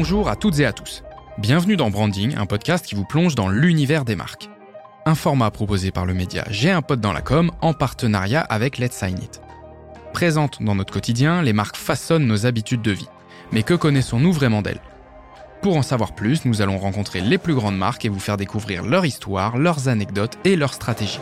Bonjour à toutes et à tous. Bienvenue dans Branding, un podcast qui vous plonge dans l'univers des marques. Un format proposé par le média J'ai un pote dans la com en partenariat avec Let's Sign It. Présentes dans notre quotidien, les marques façonnent nos habitudes de vie. Mais que connaissons-nous vraiment d'elles? Pour en savoir plus, nous allons rencontrer les plus grandes marques et vous faire découvrir leur histoire, leurs anecdotes et leurs stratégies.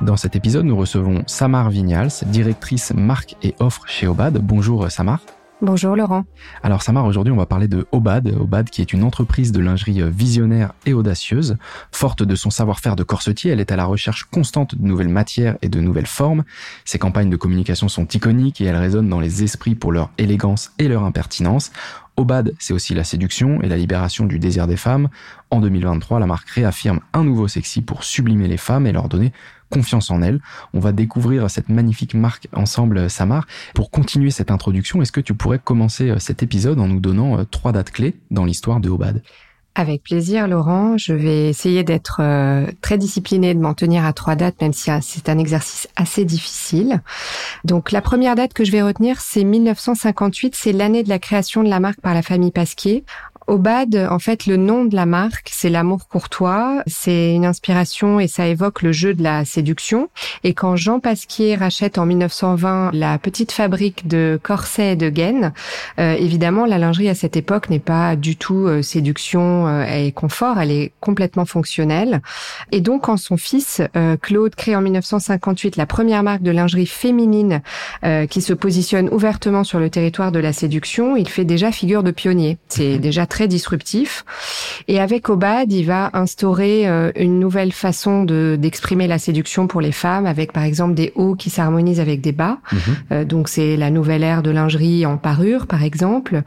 Dans cet épisode, nous recevons Samar Vignals, directrice marque et offre chez Obad. Bonjour Samar. Bonjour Laurent. Alors Samar, aujourd'hui on va parler de Obad. Obad qui est une entreprise de lingerie visionnaire et audacieuse. Forte de son savoir-faire de corsetier, elle est à la recherche constante de nouvelles matières et de nouvelles formes. Ses campagnes de communication sont iconiques et elles résonnent dans les esprits pour leur élégance et leur impertinence. Obad, c'est aussi la séduction et la libération du désir des femmes. En 2023, la marque réaffirme un nouveau sexy pour sublimer les femmes et leur donner confiance en elles. On va découvrir cette magnifique marque ensemble, Samar. Pour continuer cette introduction, est-ce que tu pourrais commencer euh, cet épisode en nous donnant euh, trois dates clés dans l'histoire de Obad? Avec plaisir, Laurent. Je vais essayer d'être euh, très disciplinée, de m'en tenir à trois dates, même si c'est un exercice assez difficile. Donc, la première date que je vais retenir, c'est 1958. C'est l'année de la création de la marque par la famille Pasquier. Obad, en fait, le nom de la marque, c'est l'amour courtois. C'est une inspiration et ça évoque le jeu de la séduction. Et quand Jean Pasquier rachète en 1920 la petite fabrique de corsets et de gaines, euh, évidemment, la lingerie à cette époque n'est pas du tout euh, séduction euh, et confort. Elle est complètement fonctionnelle. Et donc, quand son fils Claude crée en 1958 la première marque de lingerie féminine qui se positionne ouvertement sur le territoire de la séduction, il fait déjà figure de pionnier. C'est mhm. déjà très disruptif. Et avec Obad, il va instaurer euh, une nouvelle façon de d'exprimer la séduction pour les femmes, avec par exemple des hauts qui s'harmonisent avec des bas. Mhm. Euh, donc c'est la nouvelle ère de lingerie en parure, par exemple.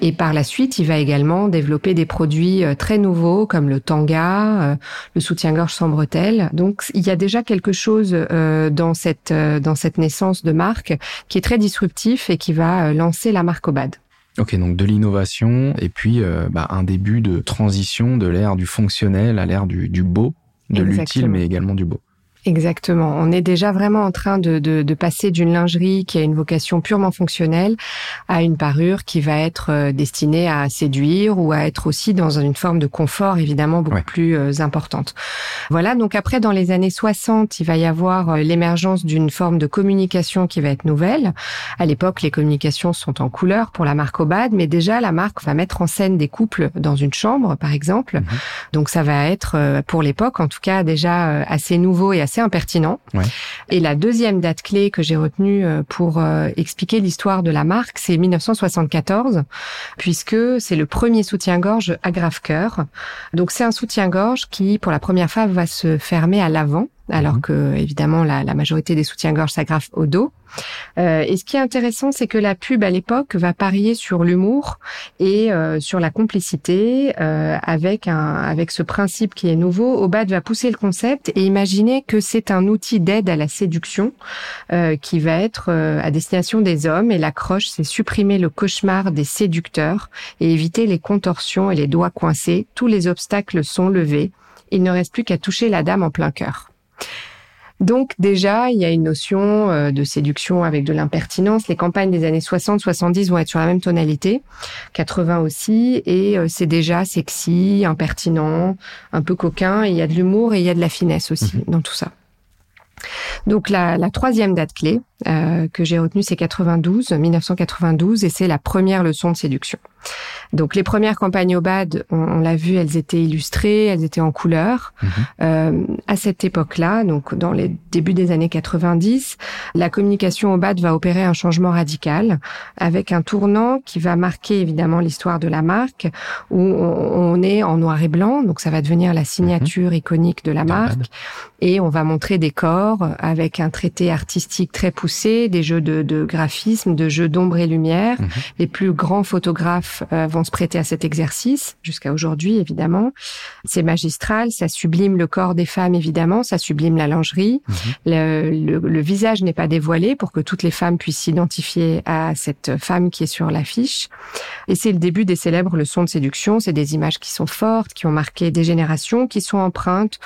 Et par la suite, il va également développer des produits euh, très nouveaux comme le tanga, le soutien-gorge sans bretelles. Donc il y a déjà quelque chose dans cette dans cette naissance de marque qui est très disruptif et qui va lancer la marque Obad. Ok, donc de l'innovation et puis euh, bah, un début de transition de l'ère du fonctionnel à l'ère du, du beau, de l'utile, mais également du beau. Exactement. On est déjà vraiment en train de, de, de passer d'une lingerie qui a une vocation purement fonctionnelle à une parure qui va être euh, destinée à séduire ou à être aussi dans une forme de confort évidemment beaucoup plus euh, importante. Voilà. Donc après, dans les années 60, il va y avoir euh, l'émergence d'une forme de communication qui va être nouvelle. À l'époque, les communications sont en couleur pour la marque Obad, mais déjà la marque va mettre en scène des couples dans une chambre, par exemple. Mhm. Donc ça va être pour l'époque, en tout cas, déjà assez nouveau et assez impertinent. Et la deuxième date clé que j'ai retenue euh, pour euh, expliquer l'histoire de la marque, c'est 1974, puisque c'est le premier soutien-gorge à grave-cœur. Donc c'est un soutien-gorge qui, pour la première fois, va se fermer à l'avant alors mhm. que évidemment la, majorité des soutiens-gorge s'agrafent au dos. Euh, et ce qui est intéressant, c'est que la pub à l'époque va parier sur l'humour et euh, sur la complicité euh, avec un avec ce principe qui est nouveau. Obad va pousser le concept et imaginer que c'est un outil d'aide à la séduction qui va être à destination des hommes. Et l'accroche, c'est supprimer le cauchemar des séducteurs et éviter les contorsions et les doigts coincés. Tous les obstacles sont levés. Il ne reste plus qu'à toucher la dame en plein cœur. Donc déjà, il y a une notion euh, de séduction avec de l'impertinence. Les campagnes des années 60-70 vont être sur la même tonalité, 80 aussi, et euh, c'est déjà sexy, impertinent, un peu coquin. il y a de l'humour et il y a de la finesse aussi mhm. dans tout ça. Donc la, la troisième date clé euh, que j'ai retenue, c'est 92, 1992, et c'est la première leçon de séduction. Donc les premières campagnes au BAD, on, l'a vu, elles étaient illustrées, elles étaient en couleur. Mhm. Euh, à cette époque-là, donc dans les débuts des années 90, la communication au BAD va opérer un changement radical avec un tournant qui va marquer évidemment l'histoire de la marque où on, est en noir et blanc, donc ça va devenir la signature mhm. iconique de la marque et on va montrer des corps avec un traité artistique très poussé, des jeux de, de graphisme, de jeux d'ombre et lumière. Mhm. Les plus grands photographes euh, vont se prêter à cet exercice, jusqu'à aujourd'hui évidemment. C'est magistral, ça sublime le corps des femmes évidemment, ça sublime la lingerie. Mhm. Le, le, visage n'est pas dévoilé pour que toutes les femmes puissent s'identifier à cette femme qui est sur l'affiche. Et c'est le début des célèbres leçons de séduction. C'est des images qui sont fortes, qui ont marqué des générations, qui sont empreintes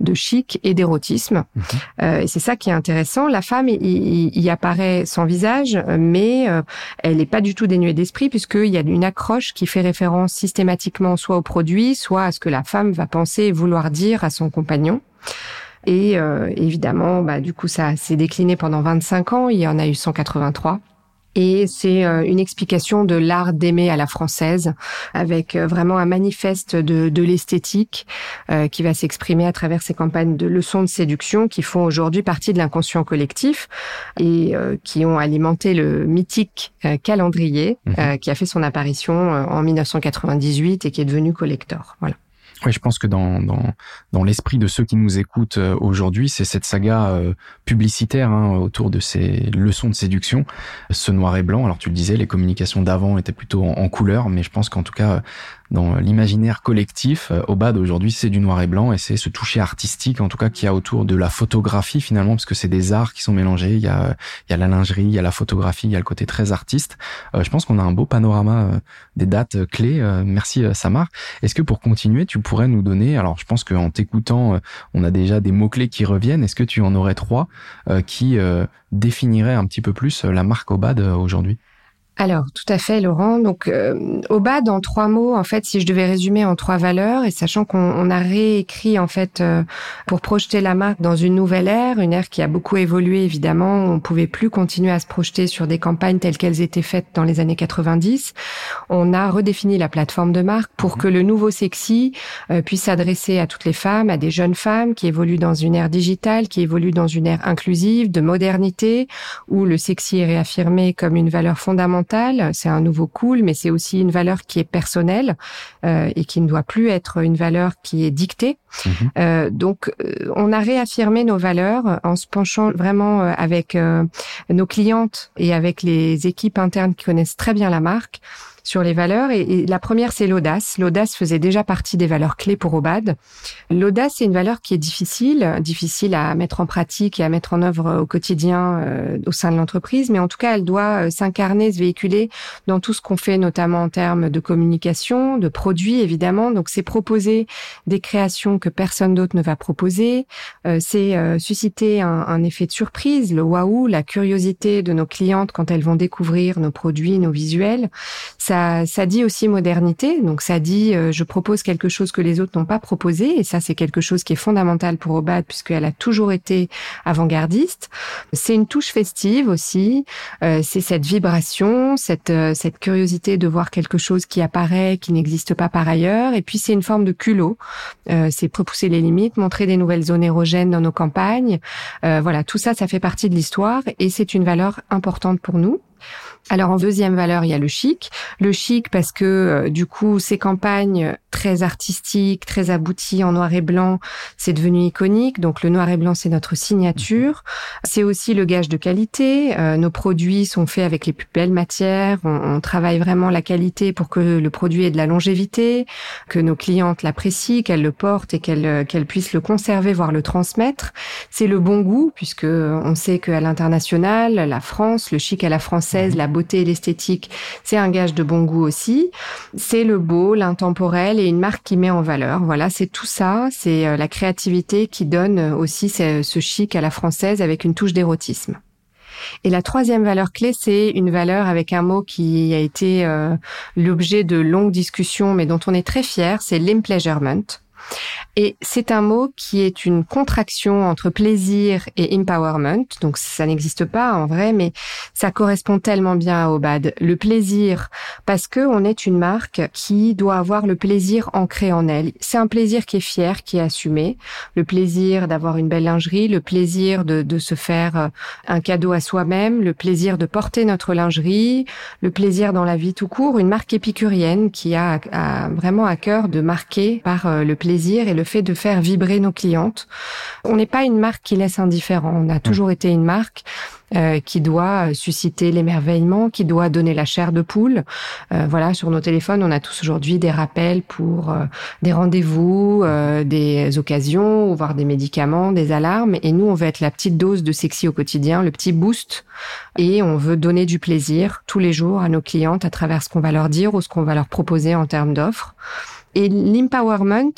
de chic et d'érotisme. Mhm. Euh, et c'est ça qui est intéressant. La femme y, apparaît sans visage, mais euh, elle n'est pas du tout dénuée d'esprit puisqu'il y a une accroche qui fait référence systématiquement soit au produit, soit à ce que la femme va penser et vouloir dire à son compagnon. Et euh, évidemment, bah, du coup, ça s'est décliné pendant 25 ans. Il y en a eu 183. Et c'est euh, une explication de l'art d'aimer à la française, avec euh, vraiment un manifeste de, de l'esthétique euh, qui va s'exprimer à travers ces campagnes de leçons de séduction qui font aujourd'hui partie de l'inconscient collectif et qui ont alimenté le mythique calendrier mhm. qui a fait son apparition en 1998 et qui est devenu collector. Voilà. Oui, je pense que dans, dans, dans l'esprit de ceux qui nous écoutent euh, aujourd'hui, c'est cette saga euh, publicitaire hein, autour de ces leçons de séduction, ce noir et blanc. Alors tu le disais, les communications d'avant étaient plutôt en, en couleur, mais je pense qu'en tout cas, dans l'imaginaire collectif. Euh, au bas aujourd'hui, c'est du noir et blanc et c'est ce toucher artistique, en tout cas, qu'il y a autour de la photographie finalement, parce que c'est des arts qui sont mélangés. Il y a, il y a la lingerie, il y a la photographie, il y a le côté très artiste. Euh, je pense qu'on a un beau panorama euh, des dates clés. merci Samar. Est-ce que pour continuer, tu pourrais nous donner, alors je pense qu'en t'écoutant, on a déjà des mots-clés qui reviennent. Est-ce que tu en aurais trois qui définiraient un petit peu plus la marque Obad aujourd'hui? Alors, tout à fait, Laurent. Donc, euh, au bas, dans trois mots, en fait, si je devais résumer en trois valeurs, et sachant qu'on a réécrit, en fait, euh, pour projeter la marque dans une nouvelle ère, une ère qui a beaucoup évolué, évidemment, on pouvait plus continuer à se projeter sur des campagnes telles qu'elles étaient faites dans les années 90. On a redéfini la plateforme de marque pour mhm. que le nouveau sexy euh, puisse s'adresser à toutes les femmes, à des jeunes femmes qui évoluent dans une ère digitale, qui évoluent dans une ère inclusive, de modernité, où le sexy est réaffirmé comme une valeur fondamentale c'est un nouveau cool, mais c'est aussi une valeur qui est personnelle euh, et qui ne doit plus être une valeur qui est dictée. Mhm. Euh, donc, euh, on a réaffirmé nos valeurs en se penchant vraiment avec nos clientes et avec les équipes internes qui connaissent très bien la marque sur les valeurs. Et, la première, c'est l'audace. L'audace faisait déjà partie des valeurs clés pour Obad. L'audace, c'est une valeur qui est difficile, difficile à mettre en pratique et à mettre en œuvre au quotidien euh, au sein de l'entreprise, mais en tout cas, elle doit euh, s'incarner, se véhiculer dans tout ce qu'on fait, notamment en termes de communication, de produits, évidemment. Donc, c'est proposer des créations que personne d'autre ne va proposer. Euh, c'est susciter un, un effet de surprise, le waouh, la curiosité de nos clientes quand elles vont découvrir nos produits, nos visuels. Ça, dit aussi modernité. Donc ça dit, euh, je propose quelque chose que les autres n'ont pas proposé. Et ça, c'est quelque chose qui est fondamental pour Obad puisqu'elle a toujours été avant-gardiste. C'est une touche festive aussi. Euh, c'est cette vibration, cette, euh, cette curiosité de voir quelque chose qui apparaît, qui n'existe pas par ailleurs. Et puis c'est une forme de culot. c'est repousser les limites, montrer des nouvelles zones érogènes dans nos campagnes. voilà, tout ça, ça fait partie de l'histoire et c'est une valeur importante pour nous. Alors en deuxième valeur, il y a le chic. Le chic parce que euh, du coup, ces campagnes très artistiques, très abouties en noir et blanc, c'est devenu iconique. Donc le noir et blanc, c'est notre signature. C'est aussi le gage de qualité. Euh, nos produits sont faits avec les plus belles matières. On, travaille vraiment la qualité pour que le produit ait de la longévité, que nos clientes l'apprécient, qu'elles le portent et qu'elles euh, qu'elles puissent le conserver, voire le transmettre. C'est le bon goût puisque on sait qu'à l'international, la France, le chic à la française, la beauté et l'esthétique, c'est un gage de bon goût aussi. C'est le beau, l'intemporel et une marque qui met en valeur. Voilà, c'est tout ça. C'est euh, la créativité qui donne aussi ce chic à la française avec une touche d'érotisme. Et la troisième valeur clé, c'est une valeur avec un mot qui a été euh, l'objet de longues discussions, mais dont on est très fier, c'est l'impleasurement. Et c'est un mot qui est une contraction entre plaisir et empowerment. Donc ça n'existe pas en vrai, mais ça correspond tellement bien à Obad. Le plaisir, parce que on est une marque qui doit avoir le plaisir ancré en elle. C'est un plaisir qui est fier, qui est assumé. Le plaisir d'avoir une belle lingerie, le plaisir de, de se faire euh, un cadeau à soi-même, le plaisir de porter notre lingerie, le plaisir dans la vie tout court. Une marque épicurienne qui a, a vraiment à cœur de marquer par euh, le plaisir et le fait de faire vibrer nos clientes. On n'est pas une marque qui laisse indifférent. On a toujours été une marque euh, qui doit susciter l'émerveillement, qui doit donner la chair de poule. Euh, voilà, sur nos téléphones, on a tous aujourd'hui des rappels pour euh, des rendez-vous, des occasions, voire des médicaments, des alarmes. Et nous, on veut être la petite dose de sexy au quotidien, le petit boost. Et on veut donner du plaisir tous les jours à nos clientes à travers ce qu'on va leur dire ou ce qu'on va leur proposer en termes d'offres. Et l'empowerment,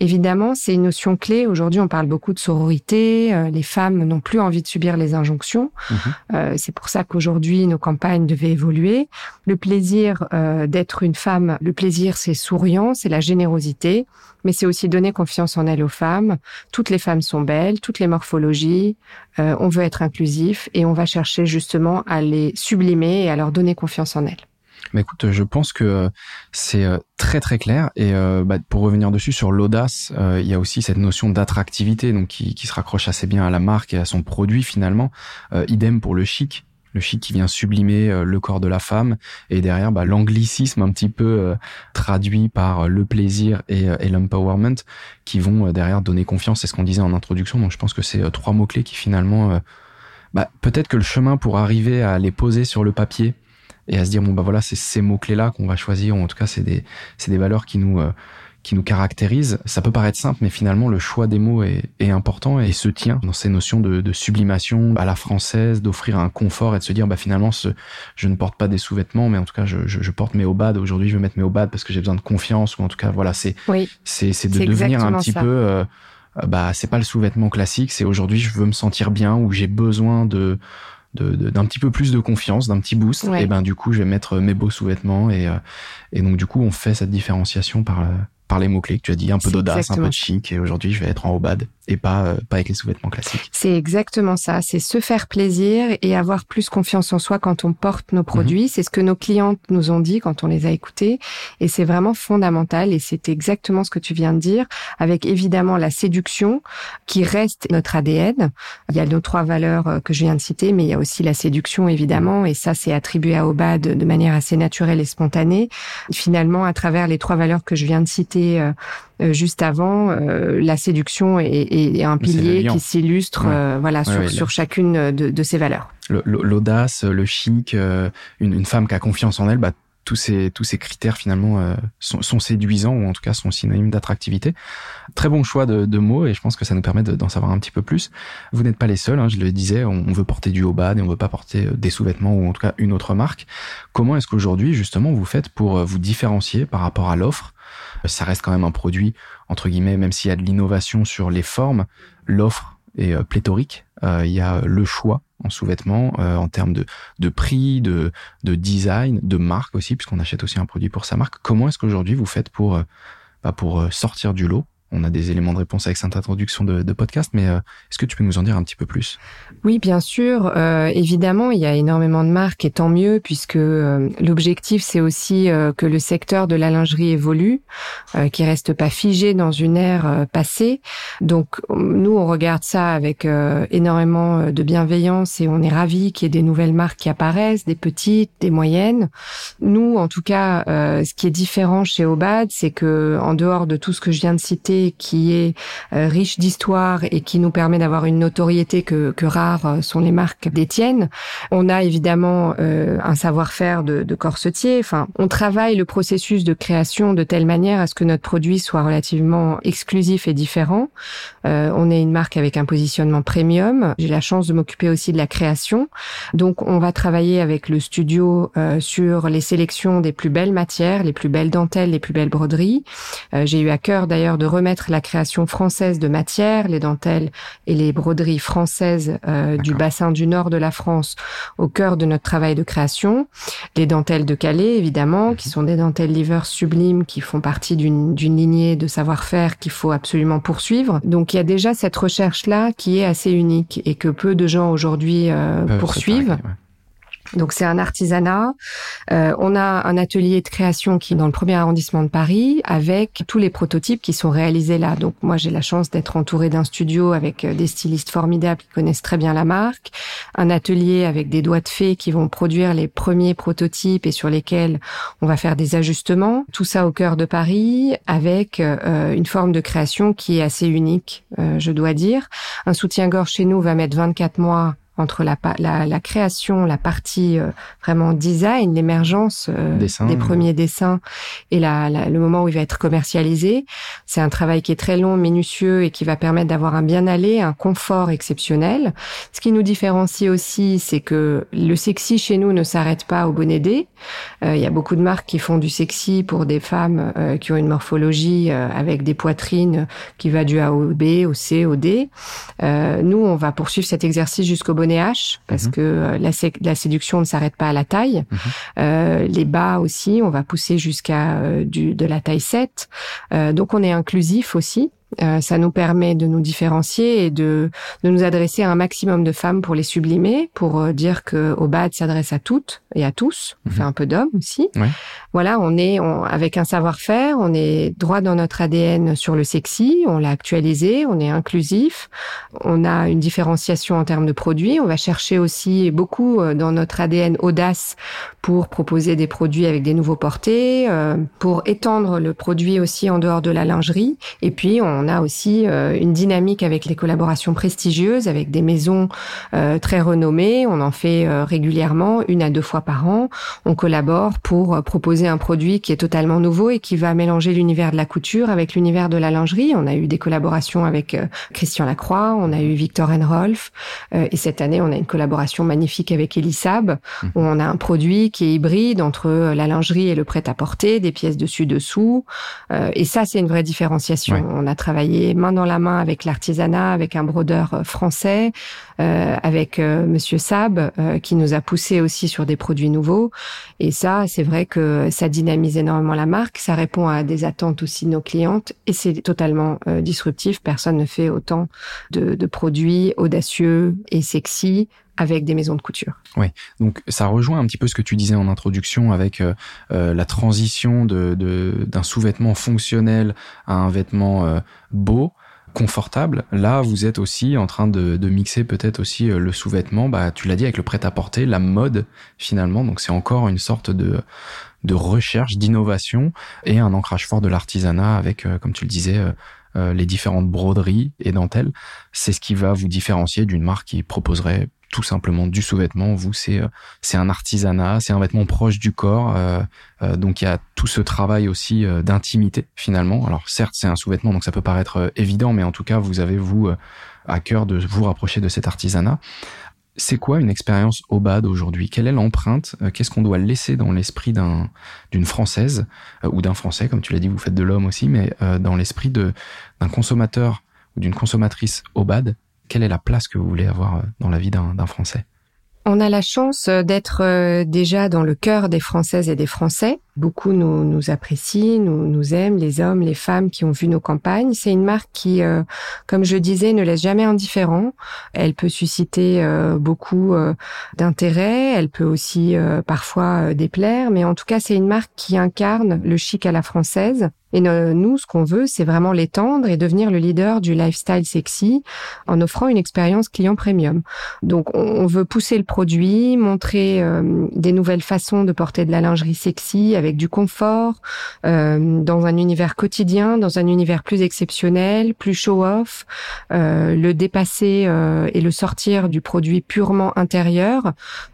évidemment, c'est une notion clé. Aujourd'hui, on parle beaucoup de sororité. Euh, les femmes n'ont plus envie de subir les injonctions. Mhm. Euh, c'est pour ça qu'aujourd'hui, nos campagnes devaient évoluer. Le plaisir euh, d'être une femme, le plaisir, c'est souriant, c'est la générosité, mais c'est aussi donner confiance en elles aux femmes. Toutes les femmes sont belles, toutes les morphologies. on veut être inclusif et on va chercher justement à les sublimer et à leur donner confiance en elles. Mais écoute, je pense que euh, c'est euh, très très clair. Et euh, bah, pour revenir dessus sur l'audace, il y a aussi cette notion d'attractivité, donc qui, qui, se raccroche assez bien à la marque et à son produit finalement. idem pour le chic. Le chic qui vient sublimer le corps de la femme et derrière bah, l'anglicisme un petit peu traduit par le plaisir et, et l'empowerment qui vont derrière donner confiance. C'est ce qu'on disait en introduction. Donc je pense que c'est trois mots clés qui finalement bah, peut-être que le chemin pour arriver à les poser sur le papier et à se dire bon bah voilà c'est ces mots clés là qu'on va choisir ou en tout cas c'est des c'est des valeurs qui nous euh, qui nous caractérisent. Ça peut paraître simple, mais finalement le choix des mots est, est important et se tient dans ces notions de, de sublimation à la française, d'offrir un confort et de se dire bah finalement ce, je ne porte pas des sous-vêtements, mais en tout cas je, je, je porte mes obades. Aujourd'hui je vais mettre mes obades parce que j'ai besoin de confiance ou en tout cas voilà c'est oui, c'est c'est de devenir un petit peu euh, bah c'est pas le sous-vêtement classique, c'est aujourd'hui je veux me sentir bien ou j'ai besoin de d'un petit peu plus de confiance, d'un petit boost, et ben du coup je vais mettre mes beaux sous-vêtements et, euh, et donc du coup on fait cette différenciation par, euh, par les mots-clés que tu as dit, un peu d'audace, un peu de chic, et aujourd'hui je vais être en haut bad et pas, euh, pas avec les sous-vêtements classiques. C'est exactement ça, c'est se faire plaisir et avoir plus confiance en soi quand on porte nos produits. Mhm. C'est ce que nos clientes nous ont dit quand on les a écoutés et c'est vraiment fondamental et c'est exactement ce que tu viens de dire avec évidemment la séduction qui reste notre ADN. Il y a nos trois valeurs euh, que je viens de citer, mais il y a aussi la séduction évidemment et ça c'est attribué à Obad de manière assez naturelle et spontanée. Finalement, à travers les trois valeurs que je viens de citer, euh, euh, juste avant, euh, la séduction est, un pilier qui s'illustre euh, voilà sur, sur chacune de, de, ces valeurs. L'audace, le, chic, une, une, femme qui a confiance en elle, bah, tous ces tous ces critères finalement sont, sont, séduisants ou en tout cas sont synonymes d'attractivité. Très bon choix de, de, mots et je pense que ça nous permet d'en savoir un petit peu plus. Vous n'êtes pas les seuls, hein, je le disais, on, veut porter du haut bas et on veut pas porter des sous-vêtements ou en tout cas une autre marque. Comment est-ce qu'aujourd'hui justement vous faites pour vous différencier par rapport à l'offre? Ça reste quand même un produit, entre guillemets, même s'il y a de l'innovation sur les formes, l'offre est euh, pléthorique. Euh, il y a le choix en sous-vêtements euh, en termes de, prix, de, de design, de marque aussi, puisqu'on achète aussi un produit pour sa marque. Comment est-ce qu'aujourd'hui vous faites pour, bah, pour sortir du lot? On a des éléments de réponse avec cette introduction de, podcast, mais euh, est-ce que tu peux nous en dire un petit peu plus? Oui, bien sûr. Euh, évidemment, il y a énormément de marques et tant mieux, puisque euh, l'objectif, c'est aussi que le secteur de la lingerie évolue, qui reste pas figé dans une ère passée. Donc, nous, on regarde ça avec énormément de bienveillance et on est ravis qu'il y ait des nouvelles marques qui apparaissent, des petites, des moyennes. Nous, en tout cas, ce qui est différent chez Obad, c'est que en dehors de tout ce que je viens de citer, qui est euh, riche d'histoire et qui nous permet d'avoir une notoriété que, que rares euh, sont les marques détiennent. On a évidemment euh, un savoir-faire de, de corsetier. Enfin, on travaille le processus de création de telle manière à ce que notre produit soit relativement exclusif et différent. on est une marque avec un positionnement premium. J'ai la chance de m'occuper aussi de la création. Donc, on va travailler avec le studio sur les sélections des plus belles matières, les plus belles dentelles, les plus belles broderies. J'ai eu à cœur d'ailleurs de remettre la création française de matières, les dentelles et les broderies françaises euh, du bassin du nord de la France au cœur de notre travail de création. Les dentelles de Calais, évidemment, qui mhm. sont des dentelles livers sublimes, qui font partie d'une lignée de savoir-faire qu'il faut absolument poursuivre. Donc il y a déjà cette recherche-là qui est assez unique et que peu de gens aujourd'hui euh, poursuivent. Donc c'est un artisanat. Euh, on a un atelier de création qui est dans le premier arrondissement de Paris avec tous les prototypes qui sont réalisés là. Donc moi j'ai la chance d'être entourée d'un studio avec euh, des stylistes formidables qui connaissent très bien la marque, un atelier avec des doigts de fée qui vont produire les premiers prototypes et sur lesquels on va faire des ajustements. Tout ça au cœur de Paris avec euh, une forme de création qui est assez unique, je dois dire. Un soutien-gorge chez nous va mettre 24 mois entre la, la, la création, la partie euh, vraiment design, l'émergence euh, des premiers dessins et la, le moment où il va être commercialisé. C'est un travail qui est très long, minutieux et qui va permettre d'avoir un bien-aller, un confort exceptionnel. Ce qui nous différencie aussi, c'est que le sexy chez nous ne s'arrête pas au bonnet D. Il y a beaucoup de marques qui font du sexy pour des femmes qui ont une morphologie avec des poitrines qui va du A au B, au C, au D. nous, on va poursuivre cet exercice jusqu'au bonnet Parce mhm. que euh, la, la, séduction ne s'arrête pas à la taille. Mhm. Euh, les bas aussi, on va pousser jusqu'à euh, de la taille 7. Euh, donc on est inclusif aussi. Euh, ça nous permet de nous différencier et de, de nous adresser à un maximum de femmes pour les sublimer, pour euh, dire que Obad s'adresse à toutes et à tous. On mhm. fait un peu d'hommes aussi. Voilà, on est avec un savoir-faire, on est droit dans notre ADN sur le sexy, on l'a actualisé, on est inclusif, on a une différenciation en termes de produits. On va chercher aussi beaucoup euh, dans notre ADN audace pour proposer des produits avec des nouveaux portés, pour étendre le produit aussi en dehors de la lingerie. Et puis on on a aussi euh, une dynamique avec les collaborations prestigieuses, avec des maisons euh, très renommées. On en fait euh, régulièrement, une à deux fois par an. On collabore pour proposer un produit qui est totalement nouveau et qui va mélanger l'univers de la couture avec l'univers de la lingerie. On a eu des collaborations avec Christian Lacroix, on a eu Victor Rolf, et cette année, on a une collaboration magnifique avec Elisab, mmh. où on a un produit qui est hybride entre la lingerie et le prêt-à-porter, des pièces dessus-dessous. et ça, c'est une vraie différenciation. On a travaillé main dans la main avec l'artisanat, avec un brodeur euh, français, euh, avec euh, Monsieur Sab, qui nous a poussé aussi sur des produits nouveaux. Et ça, c'est vrai que ça dynamise énormément la marque, ça répond à des attentes aussi de nos clientes, et c'est totalement disruptif. Personne ne fait autant de produits audacieux et sexy avec des maisons de couture. Oui, donc ça rejoint un petit peu ce que tu disais en introduction avec euh, euh, la transition de, d'un sous-vêtement fonctionnel à un vêtement euh, beau confortable. Là, vous êtes aussi en train de, de mixer peut-être aussi le sous-vêtement, bah, tu l'as dit, avec le prêt-à-porter, la mode finalement. Donc c'est encore une sorte de, de recherche, d'innovation et un ancrage fort de l'artisanat avec, comme tu le disais, les différentes broderies et dentelles. C'est ce qui va vous différencier d'une marque qui proposerait tout simplement du sous-vêtement. Vous, c'est euh, c'est un artisanat, c'est un vêtement proche du corps. Euh, euh, donc il y a tout ce travail aussi d'intimité finalement. Alors certes, c'est un sous-vêtement, donc ça peut paraître évident, mais en tout cas, vous avez vous à cœur de vous rapprocher de cet artisanat. C'est quoi une expérience au bad aujourd'hui? Quelle est l'empreinte Qu'est-ce qu'on doit laisser dans l'esprit d'un d'une française ou d'un français, comme tu l'as dit, vous faites de l'homme aussi, mais dans l'esprit de d'un consommateur ou d'une consommatrice au bad quelle est la place que vous voulez avoir euh, dans la vie d'un Français? On a la chance euh, d'être euh, déjà dans le cœur des Françaises et des Français. Beaucoup nous, nous apprécient, nous, nous aiment, les hommes, les femmes qui ont vu nos campagnes. C'est une marque qui, comme je disais, ne laisse jamais indifférent. Elle peut susciter beaucoup d'intérêt, elle peut aussi parfois déplaire, mais en tout cas, c'est une marque qui incarne le chic à la française et nous, ce qu'on veut, c'est vraiment l'étendre et devenir le leader du lifestyle sexy en offrant une expérience client premium. Donc, on veut pousser le produit, montrer euh, des nouvelles façons de porter de la lingerie sexy avec du confort, euh, dans un univers quotidien, dans un univers plus exceptionnel, plus show-off, euh, le dépasser euh, et le sortir du produit purement intérieur.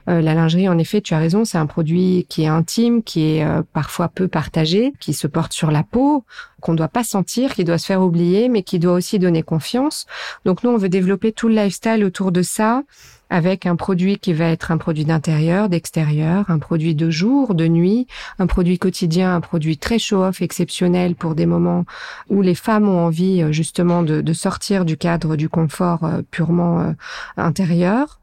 Euh, la lingerie, en effet, tu as raison, c'est un produit qui est intime, qui est parfois peu partagé, qui se porte sur la peau qu'on doit pas sentir, qui doit se faire oublier, mais qui doit aussi donner confiance. Donc nous, on veut développer tout le lifestyle autour de ça avec un produit qui va être un produit d'intérieur, d'extérieur, un produit de jour, de nuit, un produit quotidien, un produit très show-off, exceptionnel pour des moments où les femmes ont envie euh, justement de, sortir du cadre du confort euh, purement euh, intérieur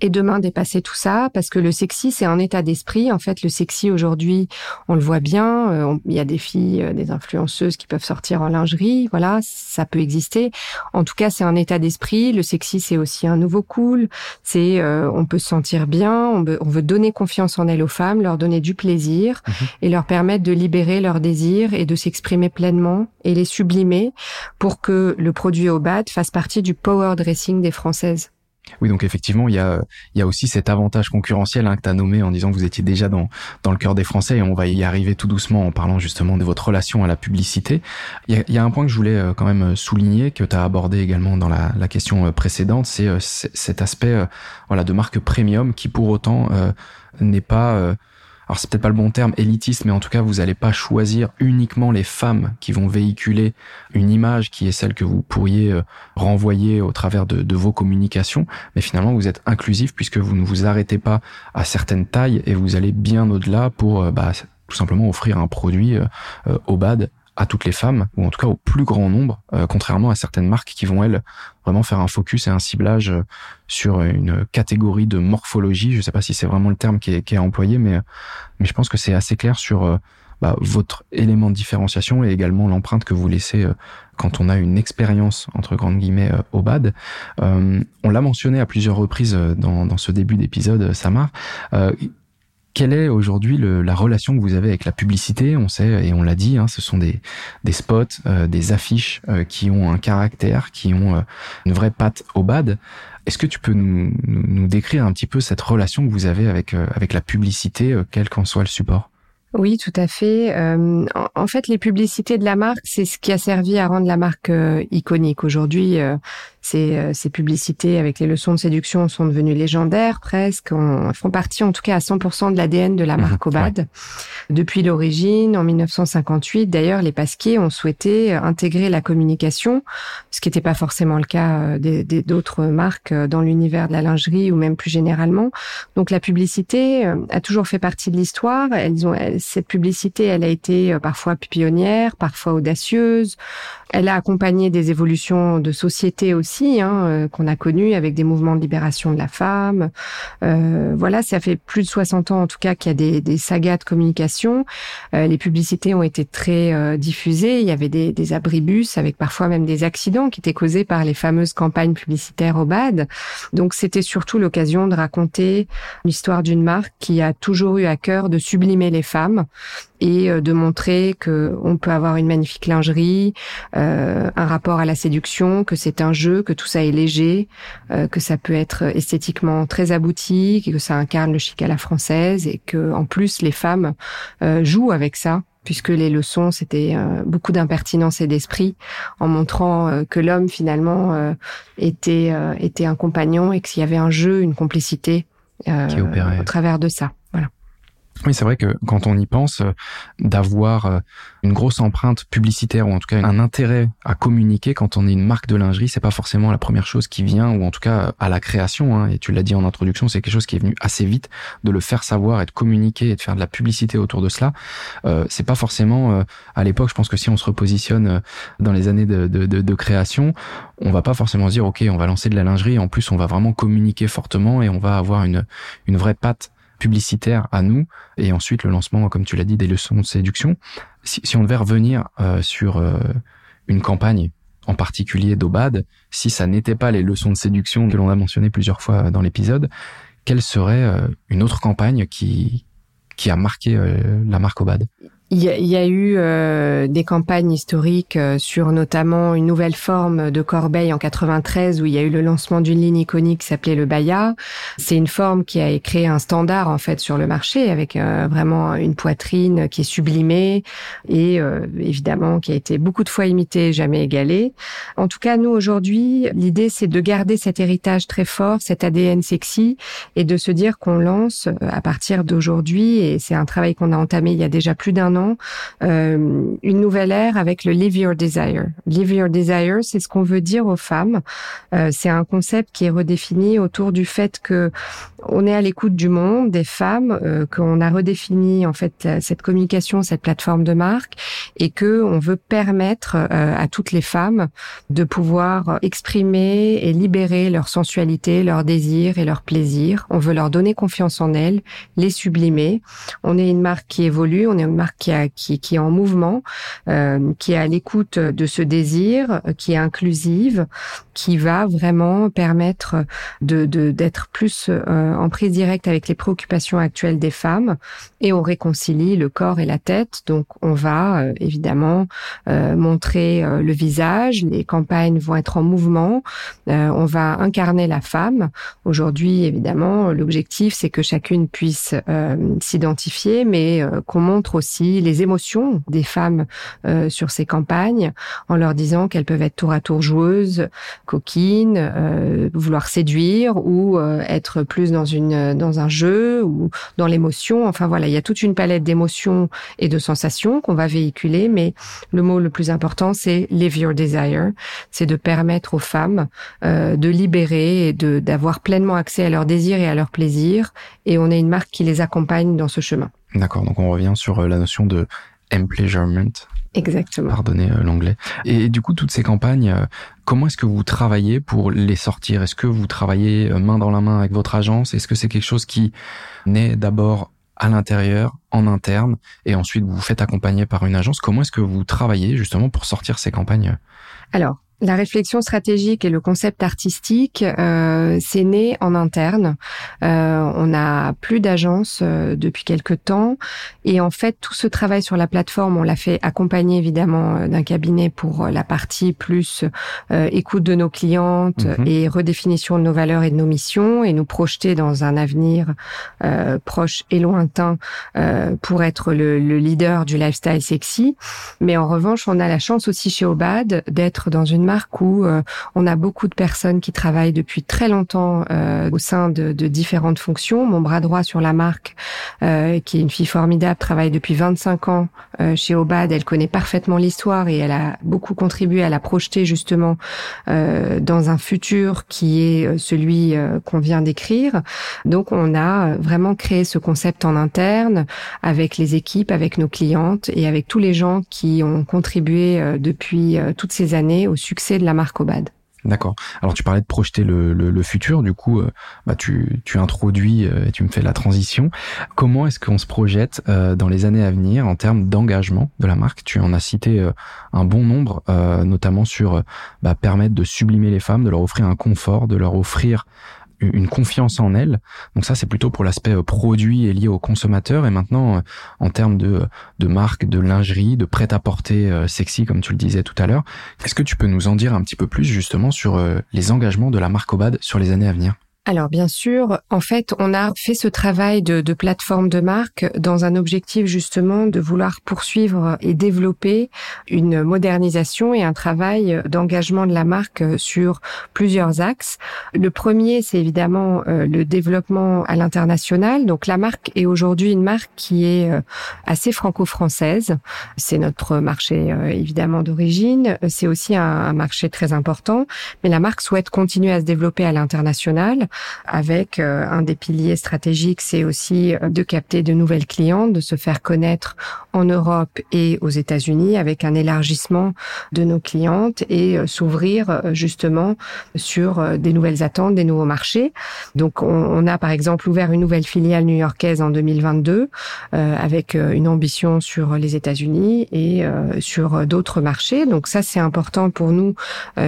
et demain dépasser tout ça parce que le sexy c'est un état d'esprit. En fait le sexy aujourd'hui on le voit bien euh, il y a des filles euh, des influenceuses qui peuvent sortir en lingerie voilà ça peut exister. En tout cas c'est un état d'esprit. Le sexy c'est aussi un nouveau cool. C'est euh, on peut se sentir bien on veut, on veut donner confiance en elles aux femmes leur donner du plaisir mhm. et leur permettre de libérer leurs désirs et de s'exprimer pleinement et les sublimer pour que le produit au bad fasse partie du power dressing des françaises Oui, donc effectivement, il y a, il y a aussi cet avantage concurrentiel hein, que tu as nommé en disant que vous étiez déjà dans, dans le cœur des Français et on va y arriver tout doucement en parlant justement de votre relation à la publicité. Il y a, il y a un point que je voulais euh, quand même souligner, que tu as abordé également dans la, la question euh, précédente, c'est cet aspect voilà, de marque premium qui pour autant n'est pas alors c'est peut-être pas le bon terme élitiste, mais en tout cas vous n'allez pas choisir uniquement les femmes qui vont véhiculer une image qui est celle que vous pourriez euh, renvoyer au travers de, vos communications, mais finalement vous êtes inclusif puisque vous ne vous arrêtez pas à certaines tailles et vous allez bien au-delà pour euh, bah, tout simplement offrir un produit euh, au bad à toutes les femmes, ou en tout cas au plus grand nombre, euh, contrairement à certaines marques qui vont, elles, vraiment faire un focus et un ciblage euh, sur une catégorie de morphologie. Je ne sais pas si c'est vraiment le terme qui est, qui est employé, mais, mais je pense que c'est assez clair sur euh, bah, votre élément de différenciation et également l'empreinte que vous laissez quand on a une expérience, entre grandes guillemets, au BAD. on l'a mentionné à plusieurs reprises dans, dans ce début d'épisode, Samar quelle est aujourd'hui la relation que vous avez avec la publicité? On sait et on l'a dit, hein, ce sont des, des spots, euh, des affiches euh, qui ont un caractère, qui ont euh, une vraie patte au bad. Est-ce que tu peux nous, nous, décrire un petit peu cette relation que vous avez avec, avec la publicité, quel qu'en soit le support? Oui, tout à fait. en, fait, les publicités de la marque, c'est ce qui a servi à rendre la marque iconique. Aujourd'hui, euh, ces publicités avec les leçons de séduction sont devenues légendaires presque, on, font partie en tout cas à 100% de l'ADN de la mhm, marque Obad. Depuis l'origine, en 1958, d'ailleurs, les Pasquiers ont souhaité euh, intégrer la communication, ce qui n'était pas forcément le cas euh, d'autres marques dans l'univers de la lingerie ou même plus généralement. Donc la publicité a toujours fait partie de l'histoire. Elles ont cette publicité, elle a été parfois pionnière, parfois audacieuse. Elle a accompagné des évolutions de société aussi hein, euh, qu'on a connu avec des mouvements de libération de la femme. Euh, voilà, ça fait plus de 60 ans en tout cas qu'il y a des, des sagas de communication. Euh, les publicités ont été très euh, diffusées. Il y avait des, des, abribus avec parfois même des accidents qui étaient causés par les fameuses campagnes publicitaires au BAD. Donc c'était surtout l'occasion de raconter l'histoire d'une marque qui a toujours eu à cœur de sublimer les femmes et de montrer que on peut avoir une magnifique lingerie, euh, un rapport à la séduction, que c'est un jeu, que tout ça est léger, euh, que ça peut être esthétiquement très abouti, que ça incarne le chic à la française et que en plus les femmes euh, jouent avec ça puisque les leçons c'était euh, beaucoup d'impertinence et d'esprit en montrant que l'homme finalement était était un compagnon et qu'il y avait un jeu, une complicité au travers de ça. Voilà. Oui, c'est vrai que quand on y pense, euh, d'avoir euh, une grosse empreinte publicitaire ou en tout cas un intérêt à communiquer quand on est une marque de lingerie, c'est pas forcément la première chose qui vient ou en tout cas à la création. Hein, et tu l'as dit en introduction, c'est quelque chose qui est venu assez vite de le faire savoir et de communiquer et de faire de la publicité autour de cela. Euh, c'est pas forcément euh, à l'époque. Je pense que si on se repositionne dans les années de, de, de, de création, on va pas forcément se dire ok, on va lancer de la lingerie. En plus, on va vraiment communiquer fortement et on va avoir une une vraie patte publicitaire à nous, et ensuite le lancement, comme tu l'as dit, des leçons de séduction. Si, si on devait revenir euh, sur euh, une campagne en particulier d'Obad, si ça n'était pas les leçons de séduction que l'on a mentionné plusieurs fois dans l'épisode, quelle serait euh, une autre campagne qui, qui a marqué la marque Obad il y, a, eu euh, des campagnes historiques euh, sur notamment une nouvelle forme de corbeille en 93 où il y a eu le lancement d'une ligne iconique qui s'appelait le Baya. C'est une forme qui a créé un standard en fait sur le marché avec euh, vraiment une poitrine qui est sublimée et évidemment qui a été beaucoup de fois imitée, jamais égalée. En tout cas, nous aujourd'hui, l'idée c'est de garder cet héritage très fort, cet ADN sexy et de se dire qu'on lance à partir d'aujourd'hui et c'est un travail qu'on a entamé il y a déjà plus d'un an euh, une nouvelle ère avec le Live Your Desire. Live Your Desire, c'est ce qu'on veut dire aux femmes. Euh, c'est un concept qui est redéfini autour du fait que on est à l'écoute du monde, des femmes, euh, qu'on a redéfini en fait cette communication, cette plateforme de marque, et que on veut permettre à toutes les femmes de pouvoir exprimer et libérer leur sensualité, leur désir et leur plaisir. On veut leur donner confiance en elles, les sublimer. On est une marque qui évolue, on est une marque qui qui, est en mouvement, euh, qui est à l'écoute de ce désir, qui est inclusive, qui va vraiment permettre de d'être plus euh, en prise directe avec les préoccupations actuelles des femmes et on réconcilie le corps et la tête. Donc on va euh, évidemment montrer le visage, les campagnes vont être en mouvement, on va incarner la femme. Aujourd'hui évidemment l'objectif c'est que chacune puisse s'identifier mais qu'on montre aussi les émotions des femmes sur ces campagnes en leur disant qu'elles peuvent être tour à tour joueuses, coquine, euh, vouloir séduire ou euh, être plus dans une dans un jeu ou dans l'émotion. Enfin voilà, il y a toute une palette d'émotions et de sensations qu'on va véhiculer, mais le mot le plus important c'est live your desire, c'est de permettre aux femmes euh, de libérer et de d'avoir pleinement accès à leurs désirs et à leurs plaisirs. Et on est une marque qui les accompagne dans ce chemin. D'accord, donc on revient sur la notion de empleasurement, Exactement. Pardonnez euh, l'anglais. Et, du coup, toutes ces campagnes, euh, comment est-ce que vous travaillez pour les sortir? Est-ce que vous travaillez euh, main dans la main avec votre agence? Est-ce que c'est quelque chose qui naît d'abord à l'intérieur, en interne, et ensuite vous vous faites accompagner par une agence? Comment est-ce que vous travaillez justement pour sortir ces campagnes? Alors, la réflexion stratégique et le concept artistique, euh, c'est né en interne. Euh, on n'a plus d'agence euh, depuis quelque temps, et en fait, tout ce travail sur la plateforme, on l'a fait accompagner évidemment euh, d'un cabinet pour la partie plus écoute de nos clientes mhm. et redéfinition de nos valeurs et de nos missions, et nous projeter dans un avenir proche et lointain pour être le, le leader du lifestyle sexy. Mais en revanche, on a la chance aussi chez Obad d'être dans une où euh, on a beaucoup de personnes qui travaillent depuis très longtemps euh, au sein de, de, différentes fonctions. Mon bras droit sur la marque, euh, qui est une fille formidable, travaille depuis 25 ans chez Obad. Elle connaît parfaitement l'histoire et elle a beaucoup contribué à la projeter justement dans un futur qui est celui qu'on vient d'écrire. Donc on a vraiment créé ce concept en interne avec les équipes, avec nos clientes et avec tous les gens qui ont contribué depuis toutes ces années au succès de la marque Obad. D'accord. Alors tu parlais de projeter le, futur, du coup, euh, bah, tu, tu introduis euh, et tu me fais la transition. Comment est-ce qu'on se projette euh, dans les années à venir en termes d'engagement de la marque? Tu en as cité un bon nombre, notamment sur bah, permettre de sublimer les femmes, de leur offrir un confort, de leur offrir une confiance en elle. Donc ça, c'est plutôt pour l'aspect euh, produit et lié au consommateur. Et maintenant, euh, en termes de, de marque, de lingerie, de prêt-à-porter euh, sexy, comme tu le disais tout à l'heure, est-ce que tu peux nous en dire un petit peu plus justement sur les engagements de la marque Obad sur les années à venir? Alors bien sûr, en fait, on a fait ce travail de, de, plateforme de marque dans un objectif justement de vouloir poursuivre et développer une modernisation et un travail d'engagement de la marque sur plusieurs axes. Le premier, c'est évidemment euh, le développement à l'international. Donc la marque est aujourd'hui une marque qui est euh, assez franco-française. C'est notre marché euh, évidemment d'origine. C'est aussi un, un marché très important, mais la marque souhaite continuer à se développer à l'international avec euh, un des piliers stratégiques, c'est aussi euh, de capter de nouvelles clientes, de se faire connaître en Europe et aux États-Unis avec un élargissement de nos clientes et euh, s'ouvrir justement sur des nouvelles attentes, des nouveaux marchés. Donc on, a par exemple ouvert une nouvelle filiale new-yorkaise en 2022 avec une ambition sur les États-Unis et sur d'autres marchés. Donc ça c'est important pour nous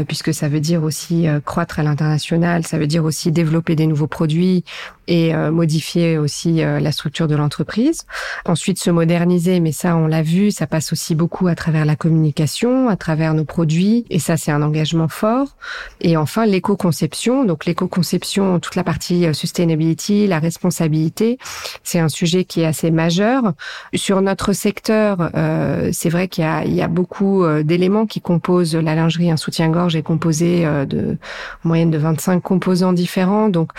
puisque ça veut dire aussi croître à l'international, ça veut dire aussi développer développer des nouveaux produits et euh, modifier aussi euh, la structure de l'entreprise. Ensuite, se moderniser, mais ça, on l'a vu, ça passe aussi beaucoup à travers la communication, à travers nos produits, et ça, c'est un engagement fort. Et enfin, l'éco-conception. Donc, l'éco-conception, toute la partie euh, sustainability, la responsabilité, c'est un sujet qui est assez majeur. Sur notre secteur, euh, c'est vrai qu'il y, a, beaucoup d'éléments qui composent la lingerie. Un soutien-gorge est composé de en moyenne de 25 composants différents. Donc,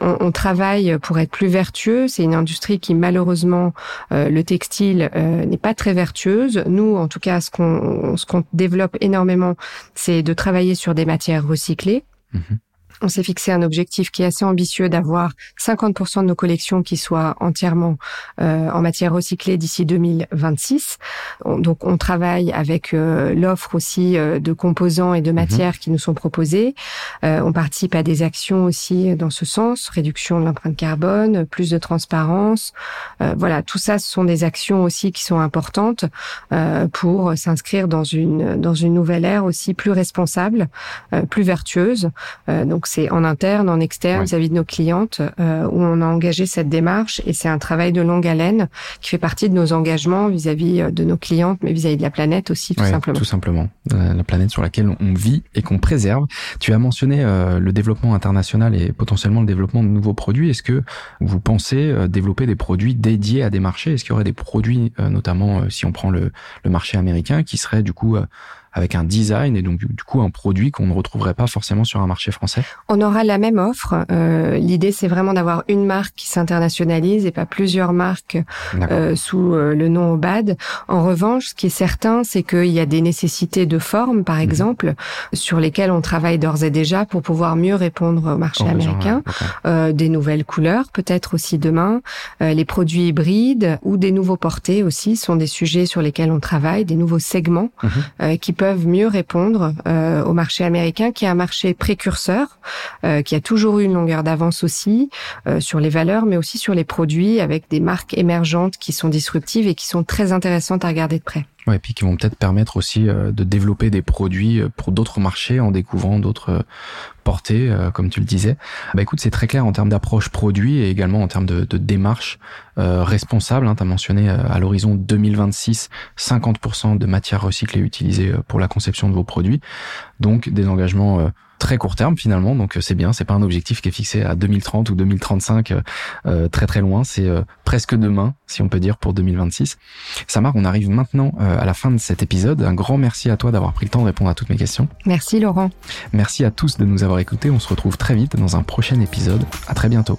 on, on travaille pour être plus vertueux. C'est une industrie qui malheureusement, euh, le textile euh, n'est pas très vertueuse. Nous, en tout cas, ce qu'on ce qu'on développe énormément, c'est de travailler sur des matières recyclées. Mhm. On s'est fixé un objectif qui est assez ambitieux d'avoir 50% de nos collections qui soient entièrement euh, en matière recyclée d'ici 2026. donc on travaille avec euh, l'offre aussi euh, de composants et de mhm. matières qui nous sont proposés. on participe à des actions aussi dans ce sens, réduction de l'empreinte carbone, plus de transparence. voilà, tout ça, ce sont des actions aussi qui sont importantes pour s'inscrire dans une dans une nouvelle ère aussi plus responsable, plus vertueuse. donc c'est en interne, en externe, vis-à-vis de nos clientes, euh, où on a engagé cette démarche et c'est un travail de longue haleine qui fait partie de nos engagements vis-à-vis euh, de nos clientes, mais vis-à-vis de la planète aussi, tout simplement. Tout simplement, euh, la planète sur laquelle on vit et qu'on préserve. Tu as mentionné le développement international et potentiellement le développement de nouveaux produits. Est-ce que vous pensez développer des produits dédiés à des marchés? Est-ce qu'il y aurait des produits, notamment si on prend le, le marché américain, qui seraient du coup avec un design et donc du coup un produit qu'on ne retrouverait pas forcément sur un marché français On aura la même offre. Euh, L'idée c'est vraiment d'avoir une marque qui s'internationalise et pas plusieurs marques euh, sous euh, le nom Obad. En revanche, ce qui est certain, c'est qu'il y a des nécessités de forme, par mhm. exemple, sur lesquelles on travaille d'ores et déjà pour pouvoir mieux répondre au marché américain. euh, des nouvelles couleurs, peut-être aussi demain. Euh, les produits hybrides ou des nouveaux portés aussi sont des sujets sur lesquels on travaille, des nouveaux segments euh, qui peuvent peuvent mieux répondre euh, au marché américain, qui est un marché précurseur, euh, qui a toujours eu une longueur d'avance aussi euh, sur les valeurs, mais aussi sur les produits, avec des marques émergentes qui sont disruptives et qui sont très intéressantes à regarder de près. Et puis qui vont peut-être permettre aussi euh, de développer des produits euh, pour d'autres marchés en découvrant d'autres euh, portées, comme tu le disais. Bah écoute, c'est très clair en termes d'approche produit et également en termes de, de démarche responsable. Hein, tu as mentionné à l'horizon 2026, 50% de matières recyclées utilisées pour la conception de vos produits. Donc des engagements très court terme finalement, donc euh, c'est bien. C'est pas un objectif qui est fixé à 2030 ou 2035, euh, euh, très très loin. C'est presque demain, si on peut dire, pour 2026. Samar, on arrive maintenant à la fin de cet épisode. Un grand merci à toi d'avoir pris le temps de répondre à toutes mes questions. Merci Laurent. Merci à tous de nous avoir écoutés. On se retrouve très vite dans un prochain épisode. À très bientôt.